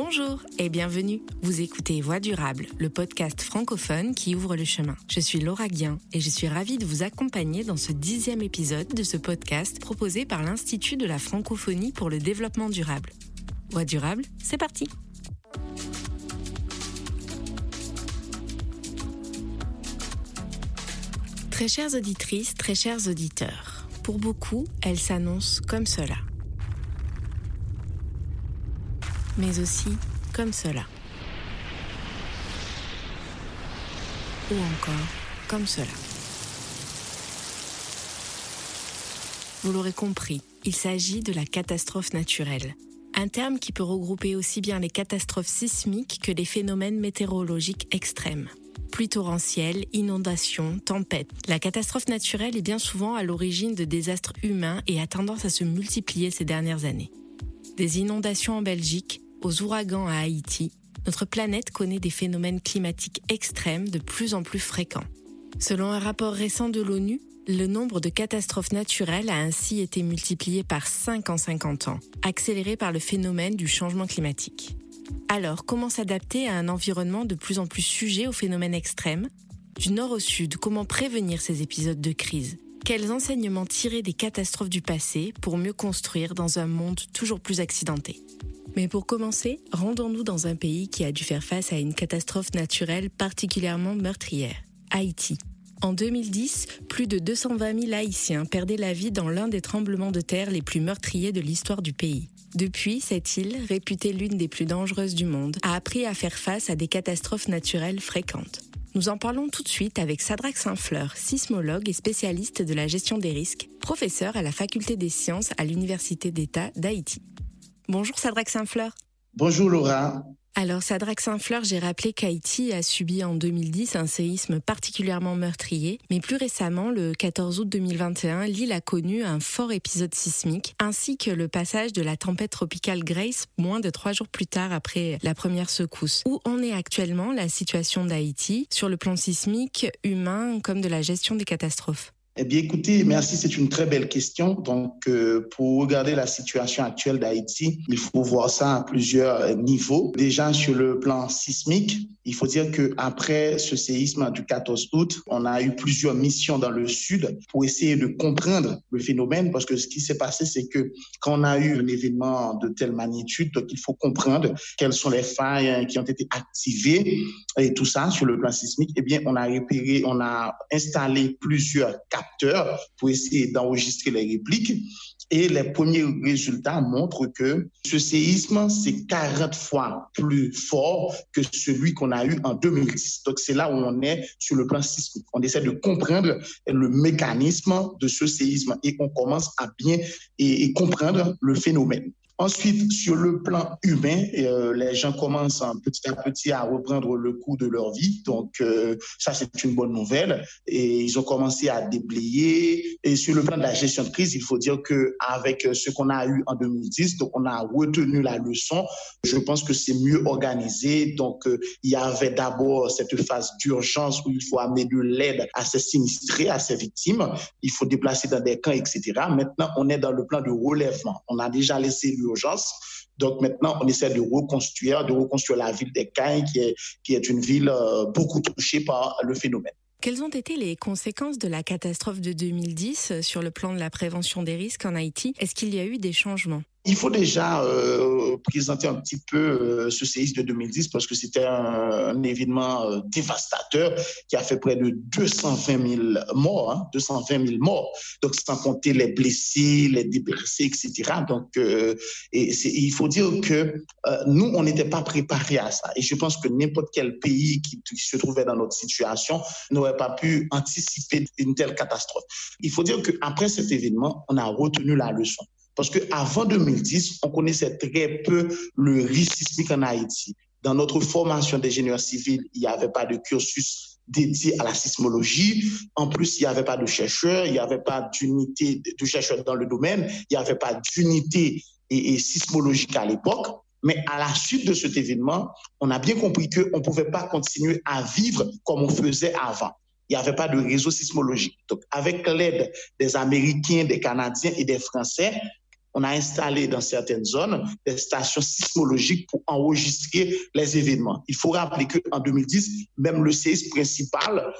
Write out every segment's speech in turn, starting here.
Bonjour et bienvenue. Vous écoutez Voix durable, le podcast francophone qui ouvre le chemin. Je suis Laura Guien et je suis ravie de vous accompagner dans ce dixième épisode de ce podcast proposé par l'Institut de la francophonie pour le développement durable. Voix durable, c'est parti. Très chères auditrices, très chers auditeurs, pour beaucoup, elle s'annonce comme cela. Mais aussi comme cela. Ou encore comme cela. Vous l'aurez compris, il s'agit de la catastrophe naturelle, un terme qui peut regrouper aussi bien les catastrophes sismiques que les phénomènes météorologiques extrêmes. Pluie torrentielle, inondations, tempêtes. La catastrophe naturelle est bien souvent à l'origine de désastres humains et a tendance à se multiplier ces dernières années. Des inondations en Belgique, aux ouragans à Haïti, notre planète connaît des phénomènes climatiques extrêmes de plus en plus fréquents. Selon un rapport récent de l'ONU, le nombre de catastrophes naturelles a ainsi été multiplié par 5 en 50 ans, accéléré par le phénomène du changement climatique. Alors, comment s'adapter à un environnement de plus en plus sujet aux phénomènes extrêmes? Du nord au sud, comment prévenir ces épisodes de crise? Quels enseignements tirer des catastrophes du passé pour mieux construire dans un monde toujours plus accidenté? Mais pour commencer, rendons-nous dans un pays qui a dû faire face à une catastrophe naturelle particulièrement meurtrière, Haïti. En 2010, plus de 220 000 Haïtiens perdaient la vie dans l'un des tremblements de terre les plus meurtriers de l'histoire du pays. Depuis, cette île, réputée l'une des plus dangereuses du monde, a appris à faire face à des catastrophes naturelles fréquentes. Nous en parlons tout de suite avec Sadrak Saint-Fleur, sismologue et spécialiste de la gestion des risques, professeur à la Faculté des sciences à l'Université d'État d'Haïti. Bonjour Sadrak Saint-Fleur. Bonjour Laura. Alors Sadrak Saint-Fleur, j'ai rappelé qu'Haïti a subi en 2010 un séisme particulièrement meurtrier, mais plus récemment, le 14 août 2021, l'île a connu un fort épisode sismique, ainsi que le passage de la tempête tropicale Grace moins de trois jours plus tard après la première secousse. Où en est actuellement la situation d'Haïti sur le plan sismique, humain, comme de la gestion des catastrophes? Eh bien, écoutez, merci, c'est une très belle question. Donc, euh, pour regarder la situation actuelle d'Haïti, il faut voir ça à plusieurs niveaux. Déjà, sur le plan sismique, il faut dire que après ce séisme du 14 août, on a eu plusieurs missions dans le sud pour essayer de comprendre le phénomène, parce que ce qui s'est passé, c'est que quand on a eu un événement de telle magnitude, donc il faut comprendre quelles sont les failles qui ont été activées et tout ça sur le plan sismique. Eh bien, on a repéré, on a installé plusieurs capteurs pour essayer d'enregistrer les répliques. Et les premiers résultats montrent que ce séisme, c'est 40 fois plus fort que celui qu'on a eu en 2010. Donc, c'est là où on est sur le plan sismique. On essaie de comprendre le mécanisme de ce séisme et on commence à bien et comprendre le phénomène. Ensuite, sur le plan humain, euh, les gens commencent petit à petit à reprendre le cours de leur vie. Donc, euh, ça, c'est une bonne nouvelle. Et ils ont commencé à déblayer. Et sur le plan de la gestion de crise, il faut dire que avec ce qu'on a eu en 2010, donc on a retenu la leçon. Je pense que c'est mieux organisé. Donc, euh, il y avait d'abord cette phase d'urgence où il faut amener de l'aide à ces sinistrés, à ces victimes. Il faut déplacer dans des camps, etc. Maintenant, on est dans le plan de relèvement. On a déjà laissé le donc maintenant, on essaie de reconstruire, de reconstruire la ville des Cailles, qui est, une ville euh, beaucoup touchée par le phénomène. Quelles ont été les conséquences de la catastrophe de 2010 euh, sur le plan de la prévention des risques en Haïti? Est-ce qu'il y a eu des changements? Il faut déjà euh, présenter un petit peu euh, ce séisme de 2010 parce que c'était un, événement euh, dévastateur qui a fait près de 220 000 morts, 220 hein, 000 morts. Donc, sans compter les blessés, les déplacés, etc. Donc, il faut dire que nous, on n'était pas préparés à ça. Et je pense que n'importe quel pays qui, qui, se trouvait dans notre situation n'aurait pas pu anticiper une telle catastrophe. Il faut dire qu'après cet événement, on a retenu la leçon. Parce qu'avant 2010, on connaissait très peu le risque sismique en Haïti. Dans notre formation d'ingénieur civil, il n'y avait pas de cursus dédié à la sismologie. En plus, il n'y avait pas de chercheurs, il n'y avait pas d'unité de chercheurs dans le domaine, il n'y avait pas d'unité sismologique à l'époque. Mais à la suite de cet événement, on a bien compris qu'on ne pouvait pas continuer à vivre comme on faisait avant. Il n'y avait pas de réseau sismologique. Donc, avec l'aide des Américains, des Canadiens et des Français, on a installé dans certaines zones des stations sismologiques pour enregistrer les événements. Il faut rappeler qu'en 2010, même le séisme principal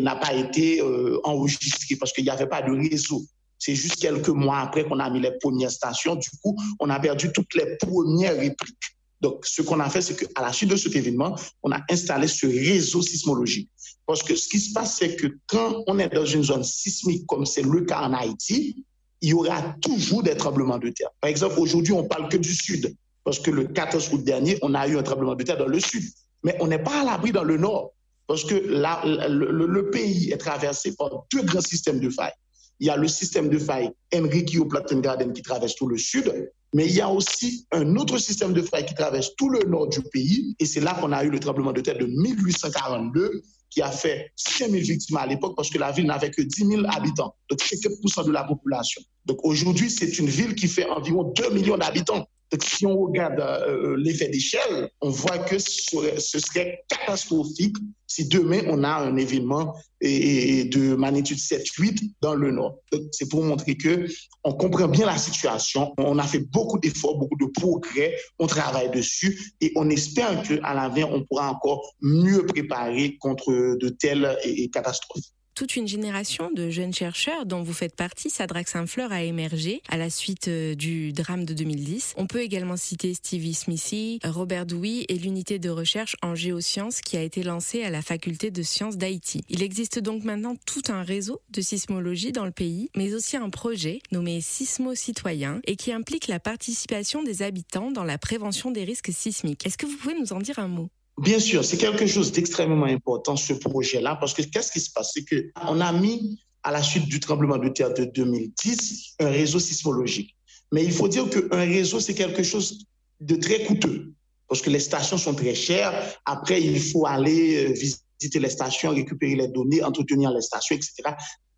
n'a pas été euh, enregistré parce qu'il n'y avait pas de réseau. C'est juste quelques mois après qu'on a mis les premières stations. Du coup, on a perdu toutes les premières répliques. Donc, ce qu'on a fait, c'est qu'à la suite de cet événement, on a installé ce réseau sismologique. Parce que ce qui se passe, c'est que quand on est dans une zone sismique, comme c'est le cas en Haïti, il y aura toujours des tremblements de terre. Par exemple, aujourd'hui, on parle que du sud, parce que le 14 août dernier, on a eu un tremblement de terre dans le sud. Mais on n'est pas à l'abri dans le nord, parce que le, pays est traversé par deux grands systèmes de failles. Il y a le système de faille Enriquillo Garden qui traverse tout le sud, mais il y a aussi un autre système de faille qui traverse tout le nord du pays. Et c'est là qu'on a eu le tremblement de terre de 1842 qui a fait 5 000 victimes à l'époque parce que la ville n'avait que 10 000 habitants. Donc, c'est 4 de la population. Donc, aujourd'hui, c'est une ville qui fait environ 2 millions d'habitants. Si on regarde euh, l'effet d'échelle, on voit que ce serait catastrophique si demain on a un événement de magnitude 7-8 dans le nord. C'est pour montrer que on comprend bien la situation. On a fait beaucoup d'efforts, beaucoup de progrès. On travaille dessus et on espère qu'à l'avenir on pourra encore mieux préparer contre de telles catastrophes toute une génération de jeunes chercheurs dont vous faites partie, Sadrax Saint-Fleur, a émergé à la suite euh, du drame de 2010. On peut également citer Stevie Smithy, Robert Dewey et l'unité de recherche en géosciences qui a été lancée à la faculté de sciences d'Haïti. Il existe donc maintenant tout un réseau de sismologie dans le pays, mais aussi un projet nommé Sismo Citoyen et qui implique la participation des habitants dans la prévention des risques sismiques. Est-ce que vous pouvez nous en dire un mot? Bien sûr, c'est quelque chose d'extrêmement important, ce projet-là, parce que qu'est-ce qui se passe? C'est qu'on a mis, à la suite du tremblement de terre de 2010, un réseau sismologique. Mais il faut dire qu'un réseau, c'est quelque chose de très coûteux, parce que les stations sont très chères. Après, il faut aller euh, visiter les stations, récupérer les données, entretenir les stations, etc.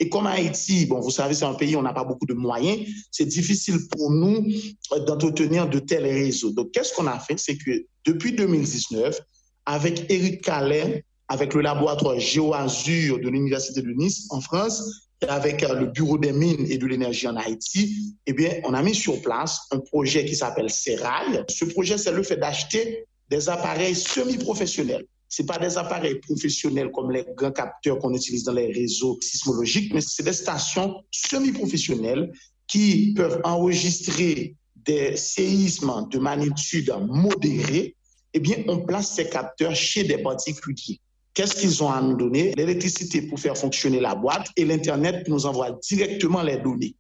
Et comme Haïti, bon, vous savez, c'est un pays où on n'a pas beaucoup de moyens, c'est difficile pour nous euh, d'entretenir de tels réseaux. Donc, qu'est-ce qu'on a fait? C'est que depuis 2019, avec Eric Calais, avec le laboratoire GeoAzur de l'Université de Nice en France, et avec euh, le Bureau des mines et de l'énergie en Haïti, eh bien, on a mis sur place un projet qui s'appelle CERAI. Ce projet, c'est le fait d'acheter des appareils semi-professionnels. Ce pas des appareils professionnels comme les grands capteurs qu'on utilise dans les réseaux sismologiques, mais c'est des stations semi-professionnelles qui peuvent enregistrer des séismes de magnitude modérée eh bien, on place ces capteurs chez des particuliers. Qu'est-ce qu'ils ont à nous donner? L'électricité pour faire fonctionner la boîte et l'Internet nous envoie directement les données.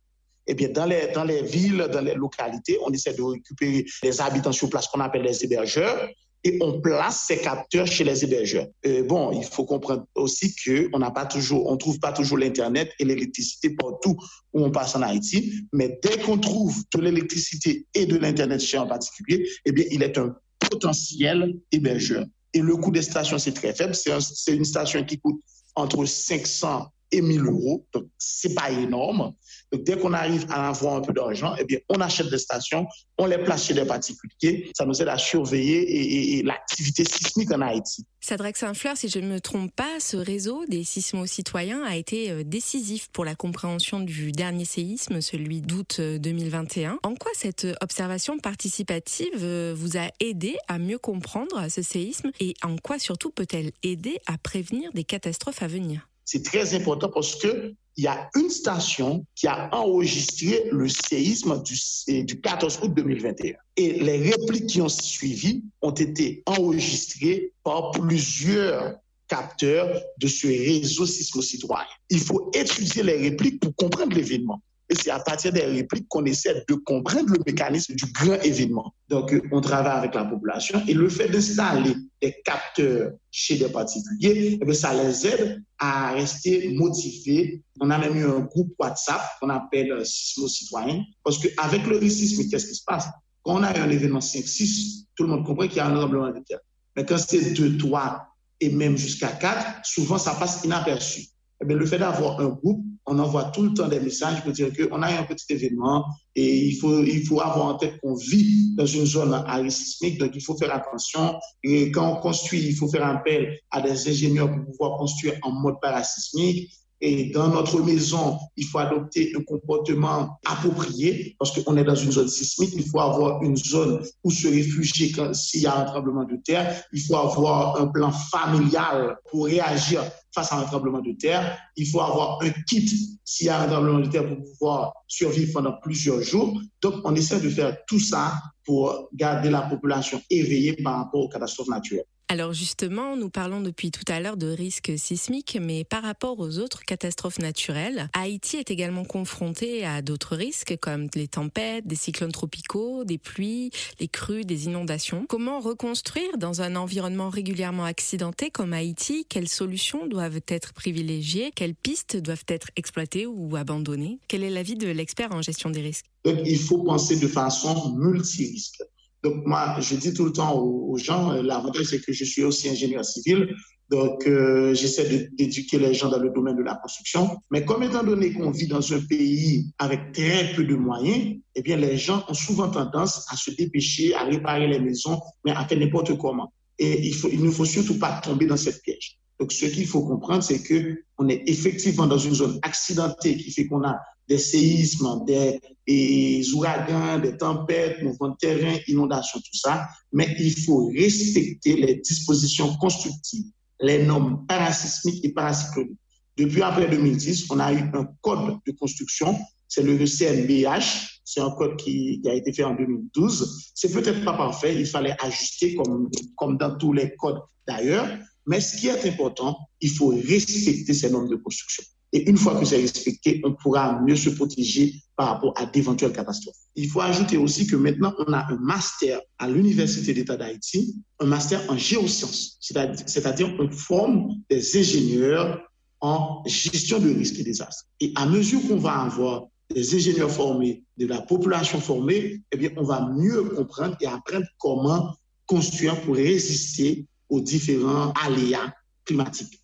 Eh bien, dans les, dans les villes, dans les localités, on essaie de récupérer les habitants sur place qu'on appelle les hébergeurs et on place ces capteurs chez les hébergeurs. Euh, bon, il faut comprendre aussi qu'on n'a pas toujours, on trouve pas toujours l'internet et l'électricité partout où on passe en Haïti, mais dès qu'on trouve de l'électricité et de l'internet chez un particulier, eh bien, il est un potentiel hébergeur. Et le coût des stations, c'est très faible. C'est une station qui coûte entre 500 et 1000 euros. Donc, c'est pas énorme. Donc, dès qu'on arrive à avoir un peu d'argent, eh bien, on achète des stations, on les place chez des particuliers. Ça nous aide à surveiller l'activité sismique en Haïti. Sadrex Saint-Fleur, si je ne me trompe pas, ce réseau des sismo-citoyens a été euh, décisif pour la compréhension du dernier séisme, celui d'août 2021. Euh, en quoi cette observation participative euh, vous a aidé à mieux comprendre ce séisme et en quoi surtout peut-elle aider à prévenir des catastrophes à venir? C'est très important parce que il y a une station qui a enregistré le séisme du, du 14 août 2021. Et les répliques qui ont suivi ont été enregistrées par plusieurs capteurs de ce réseau sismo-citoyen. Il faut étudier les répliques pour comprendre l'événement. Et c'est à partir des répliques qu'on essaie de comprendre le mécanisme du grand événement. Donc, on travaille avec la population et le fait d'installer des capteurs chez des particuliers, eh ça les aide à rester motivés. On a même eu un groupe WhatsApp qu'on appelle Sismo Citoyen parce qu'avec le sismique, qu'est-ce qui se passe? Quand on a un événement 5-6, tout le monde comprend qu'il y a un tremblement de terre. Mais quand c'est 2, 3 et même jusqu'à 4, souvent ça passe inaperçu. Eh le fait d'avoir un groupe, on envoie tout le temps des messages pour dire qu'on a un petit événement et il faut, il faut avoir en tête qu'on vit dans une zone à donc il faut faire attention. Et quand on construit, il faut faire appel à des ingénieurs pour pouvoir construire en mode parasismique. Et dans notre maison, il faut adopter un comportement approprié parce qu'on est dans une zone sismique. Il faut avoir une zone où se réfugier s'il y a un tremblement de terre. Il faut avoir un plan familial pour réagir face à un tremblement de terre. Il faut avoir un kit s'il y a un tremblement de terre pour pouvoir survivre pendant plusieurs jours. Donc, on essaie de faire tout ça pour garder la population éveillée par rapport aux catastrophes naturelles. Alors justement, nous parlons depuis tout à l'heure de risques sismiques, mais par rapport aux autres catastrophes naturelles, Haïti est également confronté à d'autres risques comme les tempêtes, des cyclones tropicaux, des pluies, les crues, des inondations. Comment reconstruire dans un environnement régulièrement accidenté comme Haïti? Quelles solutions doivent être privilégiées? Quelles pistes doivent être exploitées ou abandonnées? Quel est l'avis de l'expert en gestion des risques? Il faut penser de façon multirisque. Donc, moi, je dis tout le temps aux, gens, euh, l'avantage, c'est que je suis aussi ingénieur civil. Donc, euh, j'essaie d'éduquer les gens dans le domaine de la construction. Mais comme étant donné qu'on vit dans un pays avec très peu de moyens, eh bien, les gens ont souvent tendance à se dépêcher, à réparer les maisons, mais à faire n'importe comment. Et il, il ne faut surtout pas tomber dans cette piège. Donc, ce qu'il faut comprendre, c'est que on est effectivement dans une zone accidentée qui fait qu'on a des séismes, des, ouragans, des tempêtes, mouvements de terrain, inondations, tout ça. Mais il faut respecter les dispositions constructives, les normes parasismiques et paracycloniques. Depuis après 2010, on a eu un code de construction, c'est le CNBH, c'est un code qui, a été fait en 2012. C'est peut-être pas parfait, il fallait ajuster comme, comme dans tous les codes d'ailleurs, mais ce qui est important, il faut respecter ces normes de construction. Et une fois que c'est respecté, on pourra mieux se protéger par rapport à d'éventuelles catastrophes. Il faut ajouter aussi que maintenant, on a un master à l'Université d'État d'Haïti, un master en géosciences, c'est-à-dire on forme des ingénieurs en gestion de risques et désastres. Et à mesure qu'on va avoir des ingénieurs formés, de la population formée, eh bien, on va mieux comprendre et apprendre comment construire pour résister aux différents aléas climatiques.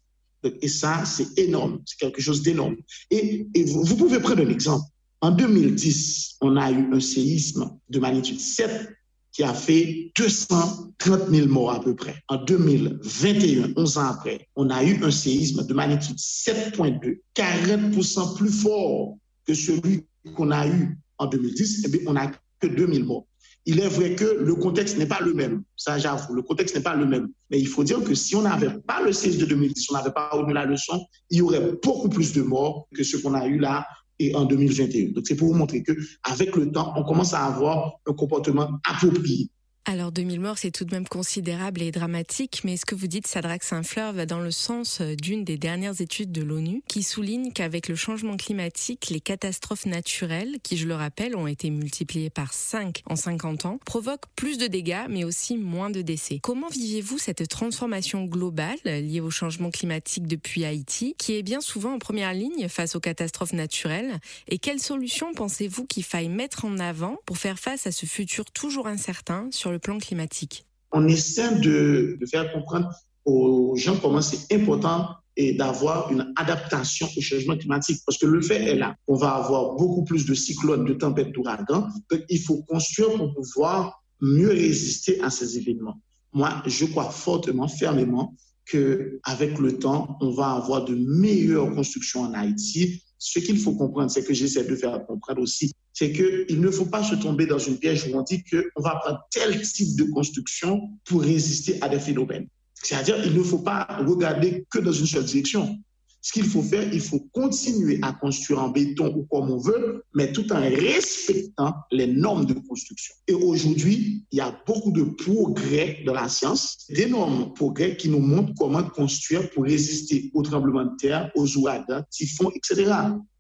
Et ça, c'est énorme, c'est quelque chose d'énorme. Et, vous, pouvez prendre un exemple. En 2010, on a eu un séisme de magnitude 7 qui a fait 230 000 morts à peu près. En 2021, 11 ans après, on a eu un séisme de magnitude 7.2, 40% plus fort que celui qu'on a eu en 2010. Eh bien, on n'a que 2000 morts. Il est vrai que le contexte n'est pas le même. Ça, j'avoue, le contexte n'est pas le même. Mais il faut dire que si on n'avait pas le 16 de 2010, si on n'avait pas eu la leçon, il y aurait beaucoup plus de morts que ce qu'on a eu là et en 2021. Donc, c'est pour vous montrer que avec le temps, on commence à avoir un comportement approprié. Alors 2000 morts, c'est tout de même considérable et dramatique, mais ce que vous dites, Sadrax Saint-Fleur, va dans le sens euh, d'une des dernières études de l'ONU qui souligne qu'avec le changement climatique, les catastrophes naturelles, qui je le rappelle ont été multipliées par 5 en 50 ans, provoquent plus de dégâts mais aussi moins de décès. Comment vivez-vous cette transformation globale liée au changement climatique depuis Haïti, qui est bien souvent en première ligne face aux catastrophes naturelles? Et quelles solutions pensez-vous qu'il faille mettre en avant pour faire face à ce futur toujours incertain sur plan climatique On essaie de, faire comprendre aux gens comment c'est important et d'avoir une adaptation au changement climatique. Parce que le fait est là. On va avoir beaucoup plus de cyclones, de tempêtes, d'ouragans. Il faut construire pour pouvoir mieux résister à ces événements. Moi, je crois fortement, fermement, qu'avec le temps, on va avoir de meilleures constructions en Haïti. Ce qu'il faut comprendre, c'est que j'essaie de faire comprendre aussi c'est qu'il ne faut pas se tomber dans une piège où on dit qu'on va prendre tel type de construction pour résister à des phénomènes. C'est-à-dire qu'il ne faut pas regarder que dans une seule direction. Ce qu'il faut faire, il faut continuer à construire en béton ou comme on veut, mais tout en respectant les normes de construction. Et aujourd'hui, il y a beaucoup de progrès dans la science, d'énormes progrès qui nous montrent comment construire pour résister aux tremblements de terre, aux ouragans, typhons, etc.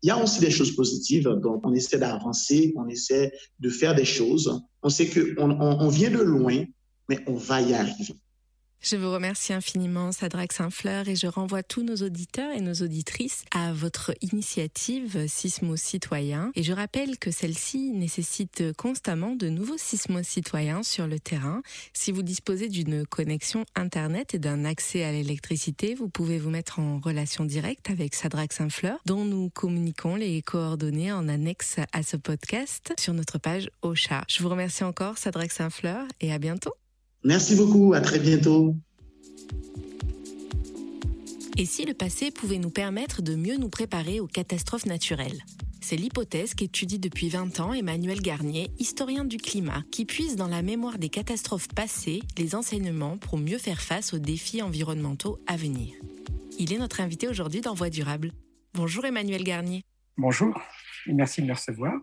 Il y a aussi des choses positives, donc on essaie d'avancer, on essaie de faire des choses. On sait qu'on on vient de loin, mais on va y arriver. Je vous remercie infiniment, Sadrax Saint-Fleur, et je renvoie tous nos auditeurs et nos auditrices à votre initiative Sismo Citoyen. Et je rappelle que celle-ci nécessite constamment de nouveaux sismos citoyens sur le terrain. Si vous disposez d'une connexion Internet et d'un accès à l'électricité, vous pouvez vous mettre en relation directe avec Sadrax Saint-Fleur, dont nous communiquons les coordonnées en annexe à ce podcast sur notre page Ocha. Je vous remercie encore, Sadrax Saint-Fleur, et à bientôt. Merci beaucoup, à très bientôt. Et si le passé pouvait nous permettre de mieux nous préparer aux catastrophes naturelles? C'est l'hypothèse qu'étudie depuis 20 ans Emmanuel Garnier, historien du climat, qui puise dans la mémoire des catastrophes passées les enseignements pour mieux faire face aux défis environnementaux à venir. Il est notre invité aujourd'hui dans Voie durable. Bonjour Emmanuel Garnier. Bonjour et merci de me recevoir.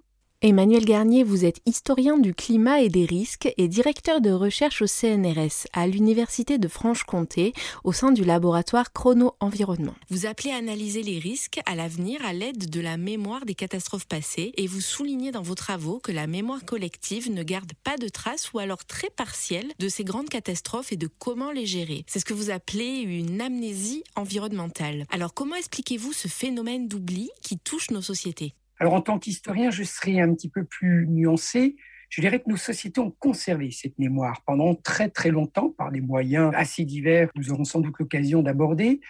Emmanuel Garnier, vous êtes historien du climat et des risques et directeur de recherche au CNRS à l'Université de Franche-Comté au sein du laboratoire Chrono-Environnement. Vous appelez à analyser les risques à l'avenir à l'aide de la mémoire des catastrophes passées et vous soulignez dans vos travaux que la mémoire collective ne garde pas de traces ou alors très partielles de ces grandes catastrophes et de comment les gérer. C'est ce que vous appelez une amnésie environnementale. Alors comment expliquez-vous ce phénomène d'oubli qui touche nos sociétés? Alors en tant qu'historien, je serais un petit peu plus nuancé. Je dirais que nos sociétés ont conservé cette mémoire pendant très très longtemps par des moyens assez divers. Nous aurons sans doute l'occasion d'aborder.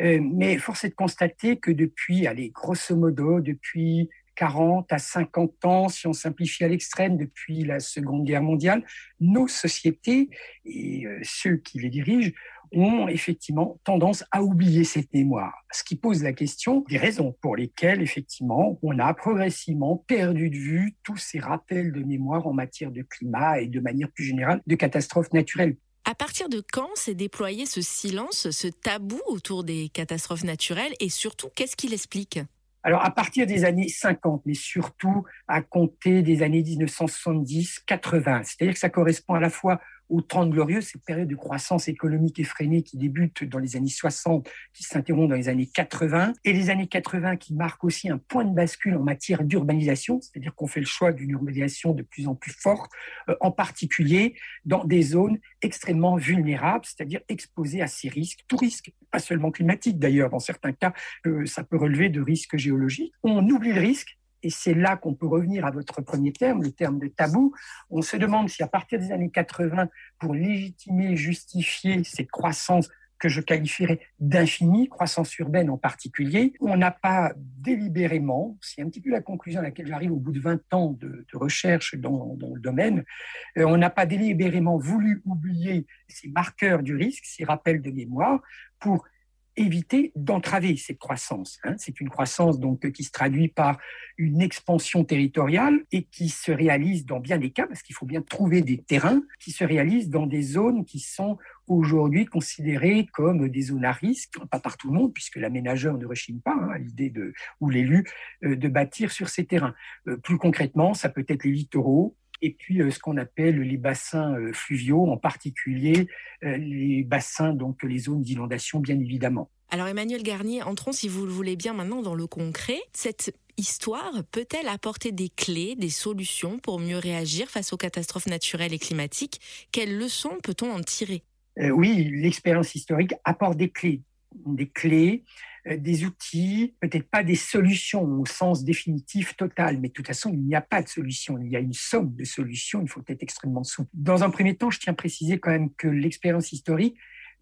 Euh, mais force est de constater que depuis, allez, grosso modo, depuis 40 à 50 ans, si on simplifie à l'extrême, depuis la Seconde Guerre mondiale, nos sociétés et euh, ceux qui les dirigent ont effectivement tendance à oublier cette mémoire. Ce qui pose la question des raisons pour lesquelles, effectivement, on a progressivement perdu de vue tous ces rappels de mémoire en matière de climat et de manière plus générale de catastrophes naturelles. À partir de quand s'est déployé ce silence, ce tabou autour des catastrophes naturelles et surtout, qu'est-ce qui l'explique alors, à partir des années 50, mais surtout à compter des années 1970-80, c'est-à-dire que ça correspond à la fois aux 30 glorieuses, cette période de croissance économique effrénée qui débute dans les années 60, qui s'interrompt dans les années 80, et les années 80 qui marquent aussi un point de bascule en matière d'urbanisation, c'est-à-dire qu'on fait le choix d'une urbanisation de plus en plus forte, euh, en particulier dans des zones extrêmement vulnérables, c'est-à-dire exposées à ces risques, tout risque, pas seulement climatique d'ailleurs, dans certains cas, euh, ça peut relever de risques géologiques. On oublie le risque et c'est là qu'on peut revenir à votre premier terme, le terme de tabou. On se demande si à partir des années 80, pour légitimer, justifier cette croissance que je qualifierais d'infinie, croissance urbaine en particulier, on n'a pas délibérément, c'est un petit peu la conclusion à laquelle j'arrive au bout de 20 ans de, recherche dans, le domaine, euh, on n'a pas délibérément voulu oublier ces marqueurs du risque, ces rappels de mémoire, pour éviter d'entraver cette croissance. Hein. C'est une croissance donc qui se traduit par une expansion territoriale et qui se réalise dans bien des cas, parce qu'il faut bien trouver des terrains, qui se réalisent dans des zones qui sont aujourd'hui considérées comme des zones à risque, pas par tout le monde, puisque l'aménageur ne rechigne pas hein, à l'idée de ou l'élu euh, de bâtir sur ces terrains. Euh, plus concrètement, ça peut être les littoraux, et puis euh, ce qu'on appelle les bassins euh, fluviaux, en particulier euh, les bassins, donc les zones d'inondation, bien évidemment. Alors Emmanuel Garnier, entrons si vous le voulez bien maintenant dans le concret. Cette histoire peut-elle apporter des clés, des solutions pour mieux réagir face aux catastrophes naturelles et climatiques? Quelles leçons peut-on en tirer? Oui, l'expérience historique apporte des clés. Des clés des outils, peut-être pas des solutions au sens définitif total, mais de toute façon, il n'y a pas de solution. Il y a une somme de solutions, il faut être extrêmement souple. Dans un premier temps, je tiens à préciser quand même que l'expérience historique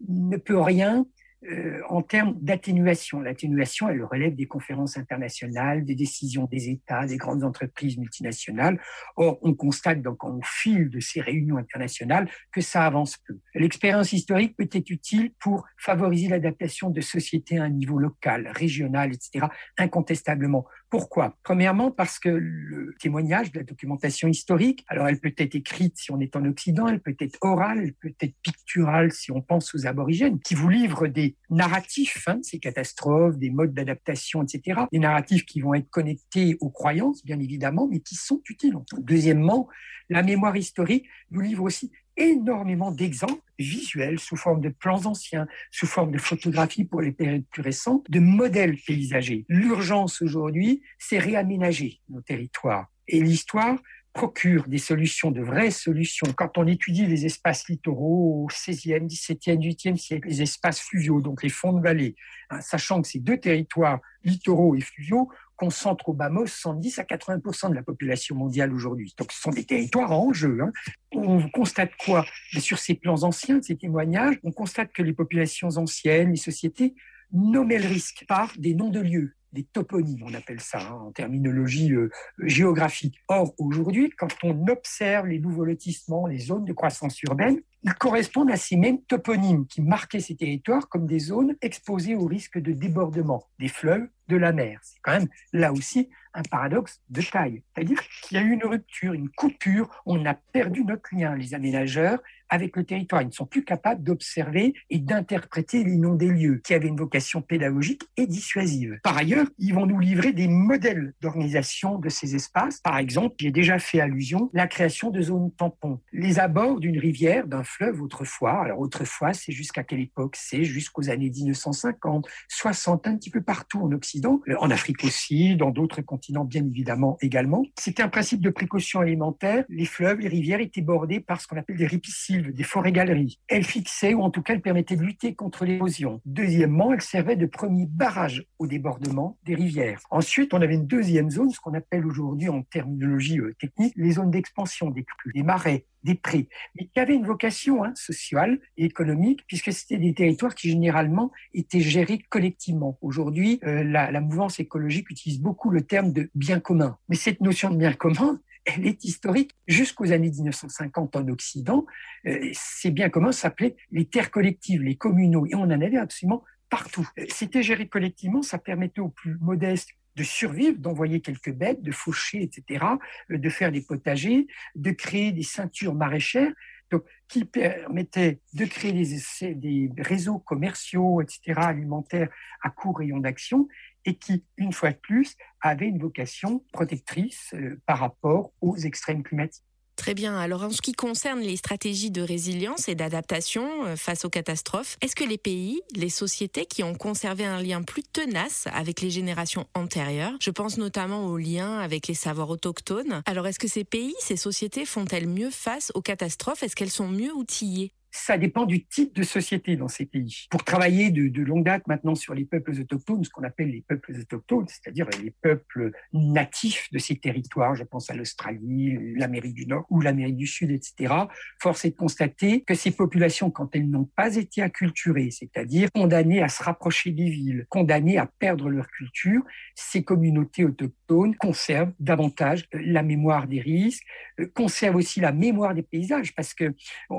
ne peut rien euh, en termes d'atténuation. L'atténuation, elle relève des conférences internationales, des décisions des États, des grandes entreprises multinationales. Or, on constate donc au fil de ces réunions internationales que ça avance peu. L'expérience historique peut être utile pour favoriser l'adaptation de sociétés à un niveau local, régional, etc., incontestablement. Pourquoi? Premièrement, parce que le témoignage de la documentation historique, alors elle peut être écrite si on est en Occident, elle peut être orale, elle peut être picturale si on pense aux aborigènes, qui vous livrent des narratifs hein, ces catastrophes, des modes d'adaptation, etc. Des narratifs qui vont être connectés aux croyances, bien évidemment, mais qui sont utiles. Deuxièmement, la mémoire historique vous livre aussi énormément d'exemples visuels sous forme de plans anciens, sous forme de photographies pour les périodes plus récentes, de modèles paysagers. L'urgence aujourd'hui, c'est réaménager nos territoires. Et l'histoire procure des solutions, de vraies solutions. Quand on étudie les espaces littoraux au XVIe, XVIIe, XVIIIe siècle, les espaces fluviaux, donc les fonds de vallée, hein, sachant que ces deux territoires, littoraux et fluviaux, concentrent au mot 70 à 80 de la population mondiale aujourd'hui. Donc ce sont des territoires en jeu. Hein. On constate quoi? Sur ces plans anciens, ces témoignages, on constate que les populations anciennes, les sociétés nommaient le risque par des noms de lieux des toponymes, on appelle ça hein, en terminologie euh, géographique. Or, aujourd'hui, quand on observe les nouveaux lotissements, les zones de croissance urbaine, ils correspondent à ces mêmes toponymes qui marquaient ces territoires comme des zones exposées au risque de débordement des fleuves, de la mer. C'est quand même là aussi un paradoxe de taille. C'est-à-dire qu'il y a eu une rupture, une coupure, on a perdu notre lien, les aménageurs, avec le territoire. Ils ne sont plus capables d'observer et d'interpréter les noms des lieux qui avaient une vocation pédagogique et dissuasive. Par ailleurs, ils vont nous livrer des modèles d'organisation de ces espaces. Par exemple, j'ai déjà fait allusion, la création de zones tampons. Les abords d'une rivière, d'un fleuve autrefois. Alors autrefois, c'est jusqu'à quelle époque? C'est jusqu'aux années 1950, 60, un petit peu partout en Occident, euh, en Afrique aussi, dans d'autres continents bien évidemment également. C'était un principe de précaution alimentaire. Les fleuves, les rivières étaient bordés par ce qu'on appelle des ripisylves, des forêts-galeries. Elles fixaient, ou en tout cas elles permettaient de lutter contre l'érosion. Deuxièmement, elles servaient de premier barrage au débordement des rivières. Ensuite, on avait une deuxième zone, ce qu'on appelle aujourd'hui en terminologie euh, technique, les zones d'expansion des crues, des marais, des prix, mais qui avaient une vocation hein, sociale et économique, puisque c'était des territoires qui généralement étaient gérés collectivement. Aujourd'hui, euh, la, la, mouvance écologique utilise beaucoup le terme de bien commun. Mais cette notion de bien commun, elle est historique jusqu'aux années 1950 en Occident. Euh, ces biens communs s'appelaient les terres collectives, les communaux, et on en avait absolument partout. Euh, c'était géré collectivement, ça permettait aux plus modestes de survivre, d'envoyer quelques bêtes, de faucher, etc., de faire des potagers, de créer des ceintures maraîchères, qui permettaient de créer des, des réseaux commerciaux, etc., alimentaires à court rayon d'action, et qui, une fois de plus, avaient une vocation protectrice euh, par rapport aux extrêmes climatiques. Très bien. Alors, en ce qui concerne les stratégies de résilience et d'adaptation euh, face aux catastrophes, est-ce que les pays, les sociétés qui ont conservé un lien plus tenace avec les générations antérieures, je pense notamment au lien avec les savoirs autochtones, alors est-ce que ces pays, ces sociétés font-elles mieux face aux catastrophes? Est-ce qu'elles sont mieux outillées? Ça dépend du type de société dans ces pays. Pour travailler de, longue date maintenant sur les peuples autochtones, ce qu'on appelle les peuples autochtones, c'est-à-dire les peuples natifs de ces territoires, je pense à l'Australie, l'Amérique du Nord ou l'Amérique du Sud, etc., force est de constater que ces populations, quand elles n'ont pas été acculturées, c'est-à-dire condamnées à se rapprocher des villes, condamnées à perdre leur culture, ces communautés autochtones conservent davantage la mémoire des risques, euh, conservent aussi la mémoire des paysages, parce que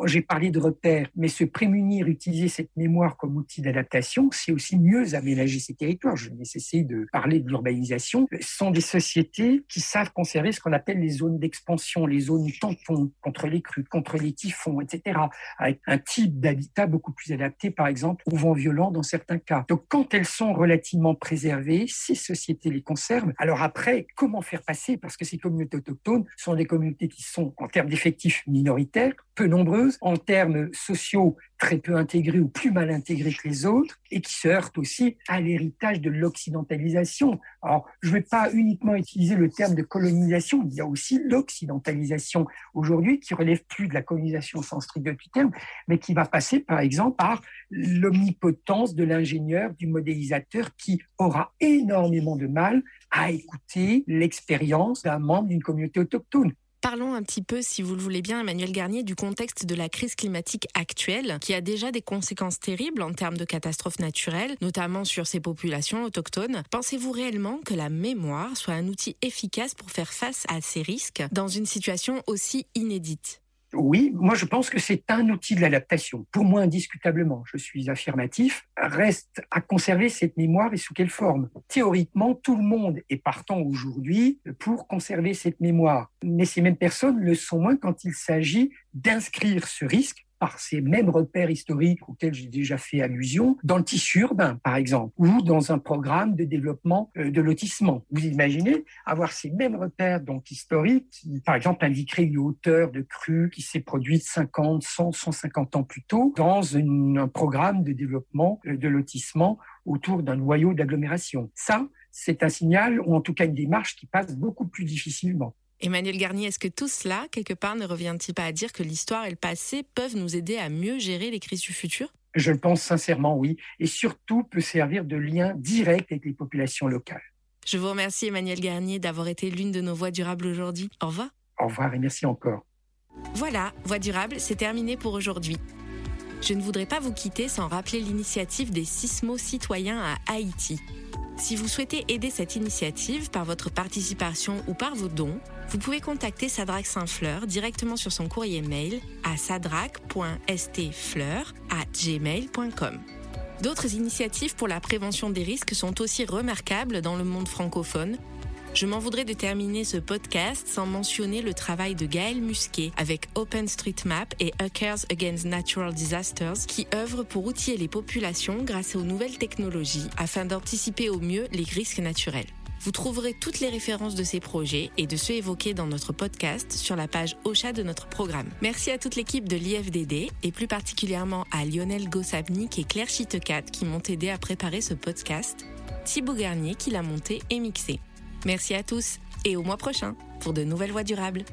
j'ai parlé de mais se prémunir, utiliser cette mémoire comme outil d'adaptation, c'est aussi mieux aménager ces territoires. Je vais cesser de parler de l'urbanisation. Ce sont des sociétés qui savent conserver ce qu'on appelle les zones d'expansion, les zones tampons contre les crues, contre les typhons, etc., avec un type d'habitat beaucoup plus adapté, par exemple, au vent violent dans certains cas. Donc, quand elles sont relativement préservées, ces sociétés les conservent. Alors après, comment faire passer? Parce que ces communautés autochtones sont des communautés qui sont, en termes d'effectifs minoritaires, peu nombreuses, en termes sociaux très peu intégrés ou plus mal intégrés que les autres, et qui se heurtent aussi à l'héritage de l'occidentalisation. Alors, je ne vais pas uniquement utiliser le terme de colonisation, il y a aussi l'occidentalisation aujourd'hui qui relève plus de la colonisation au sens strict du terme, mais qui va passer par exemple par l'omnipotence de l'ingénieur, du modélisateur qui aura énormément de mal à écouter l'expérience d'un membre d'une communauté autochtone. Parlons un petit peu, si vous le voulez bien, Emmanuel Garnier, du contexte de la crise climatique actuelle, qui a déjà des conséquences terribles en termes de catastrophes naturelles, notamment sur ces populations autochtones. Pensez-vous réellement que la mémoire soit un outil efficace pour faire face à ces risques dans une situation aussi inédite? Oui, moi je pense que c'est un outil de l'adaptation. Pour moi, indiscutablement, je suis affirmatif. Reste à conserver cette mémoire et sous quelle forme? Théoriquement, tout le monde est partant aujourd'hui pour conserver cette mémoire. Mais ces mêmes personnes le sont moins quand il s'agit d'inscrire ce risque par ces mêmes repères historiques auxquels j'ai déjà fait allusion dans le tissu urbain, par exemple, ou dans un programme de développement euh, de lotissement. Vous imaginez avoir ces mêmes repères donc historiques qui, par exemple, indiqueraient une hauteur de crue qui s'est produite 50, 100, 150 ans plus tôt dans un programme de développement euh, de lotissement autour d'un noyau d'agglomération. Ça, c'est un signal, ou en tout cas une démarche qui passe beaucoup plus difficilement. Emmanuel Garnier, est-ce que tout cela, quelque part, ne revient-il pas à dire que l'histoire et le passé peuvent nous aider à mieux gérer les crises du futur? Je le pense sincèrement, oui. Et surtout, peut servir de lien direct avec les populations locales. Je vous remercie, Emmanuel Garnier, d'avoir été l'une de nos voix durables aujourd'hui. Au revoir. Au revoir et merci encore. Voilà, Voix durable, c'est terminé pour aujourd'hui. Je ne voudrais pas vous quitter sans rappeler l'initiative des sismos citoyens à Haïti. Si vous souhaitez aider cette initiative par votre participation ou par vos dons, vous pouvez contacter Sadrac Saint-Fleur directement sur son courrier mail à sadrac.stfleur@gmail.com. D'autres initiatives pour la prévention des risques sont aussi remarquables dans le monde francophone. Je m'en voudrais de terminer ce podcast sans mentionner le travail de Gaël Musquet avec OpenStreetMap et Hackers Against Natural Disasters qui œuvrent pour outiller les populations grâce aux nouvelles technologies afin d'anticiper au mieux les risques naturels. Vous trouverez toutes les références de ces projets et de ceux évoqués dans notre podcast sur la page Ocha de notre programme. Merci à toute l'équipe de l'IFDD et plus particulièrement à Lionel Gossabnik et Claire Chitecat qui m'ont aidé à préparer ce podcast, Thibaut Garnier qui l'a monté et mixé. Merci à tous et au mois prochain pour de nouvelles voies durables.